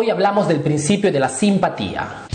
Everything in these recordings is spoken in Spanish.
Hoy hablamos del principio de la simpatía.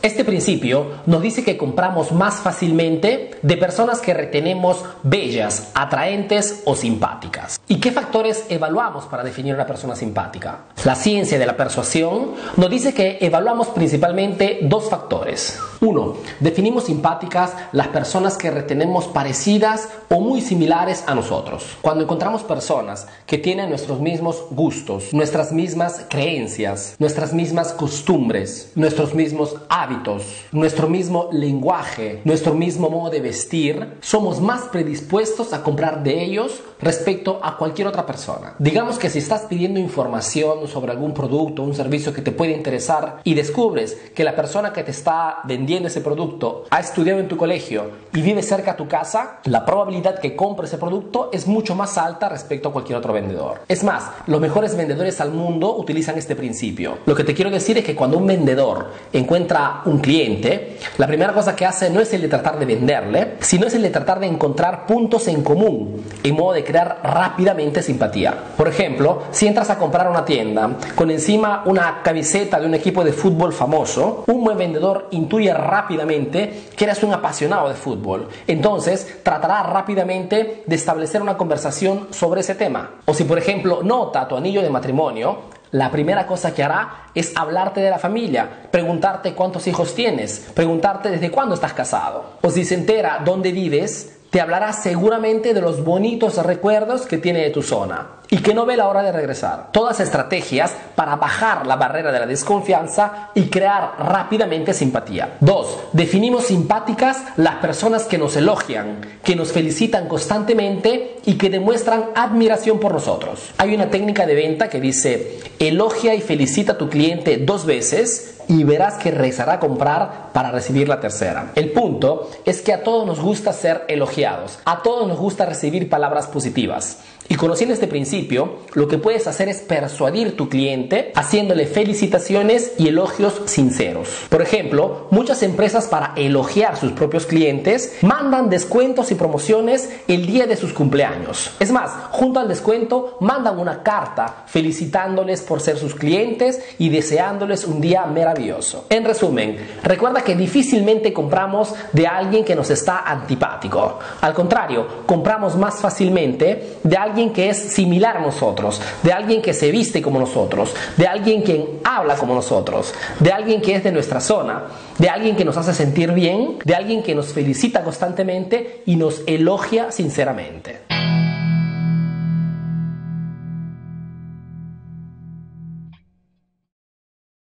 Este principio nos dice que compramos más fácilmente de personas que retenemos bellas, atraentes o simpáticas. ¿Y qué factores evaluamos para definir una persona simpática? La ciencia de la persuasión nos dice que evaluamos principalmente dos factores. Uno, definimos simpáticas las personas que retenemos parecidas o muy similares a nosotros. Cuando encontramos personas que tienen nuestros mismos gustos, nuestras mismas creencias, nuestras mismas costumbres, nuestros mismos hábitos, nuestro mismo lenguaje, nuestro mismo modo de vestir, somos más predispuestos a comprar de ellos respecto a cualquier otra persona. Digamos que si estás pidiendo información sobre algún producto, un servicio que te puede interesar y descubres que la persona que te está vendiendo ese producto, ha estudiado en tu colegio y vive cerca a tu casa, la probabilidad que compre ese producto es mucho más alta respecto a cualquier otro vendedor. Es más, los mejores vendedores al mundo utilizan este principio. Lo que te quiero decir es que cuando un vendedor encuentra un cliente, la primera cosa que hace no es el de tratar de venderle, sino es el de tratar de encontrar puntos en común en modo de crear rápidamente simpatía. Por ejemplo, si entras a comprar una tienda con encima una camiseta de un equipo de fútbol famoso, un buen vendedor intuye rápidamente que eres un apasionado de fútbol. Entonces tratará rápidamente de establecer una conversación sobre ese tema. O si por ejemplo nota tu anillo de matrimonio, la primera cosa que hará es hablarte de la familia, preguntarte cuántos hijos tienes, preguntarte desde cuándo estás casado. O si se entera dónde vives, te hablará seguramente de los bonitos recuerdos que tiene de tu zona y que no ve la hora de regresar. Todas estrategias para bajar la barrera de la desconfianza y crear rápidamente simpatía. 2. Definimos simpáticas las personas que nos elogian, que nos felicitan constantemente y que demuestran admiración por nosotros. Hay una técnica de venta que dice, elogia y felicita a tu cliente dos veces y verás que regresará a comprar para recibir la tercera. El punto es que a todos nos gusta ser elogiados, a todos nos gusta recibir palabras positivas. Y conociendo este principio, lo que puedes hacer es persuadir tu cliente haciéndole felicitaciones y elogios sinceros. Por ejemplo, muchas empresas para elogiar sus propios clientes mandan descuentos y promociones el día de sus cumpleaños. Es más, junto al descuento mandan una carta felicitándoles por ser sus clientes y deseándoles un día En resumen, recuerda que difícilmente compramos de alguien que nos está antipático. Al contrario, compramos más fácilmente de alguien alguien que es similar a nosotros, de alguien que se viste como nosotros, de alguien que habla como nosotros, de alguien que es de nuestra zona, de alguien que nos hace sentir bien, de alguien que nos felicita constantemente y nos elogia sinceramente.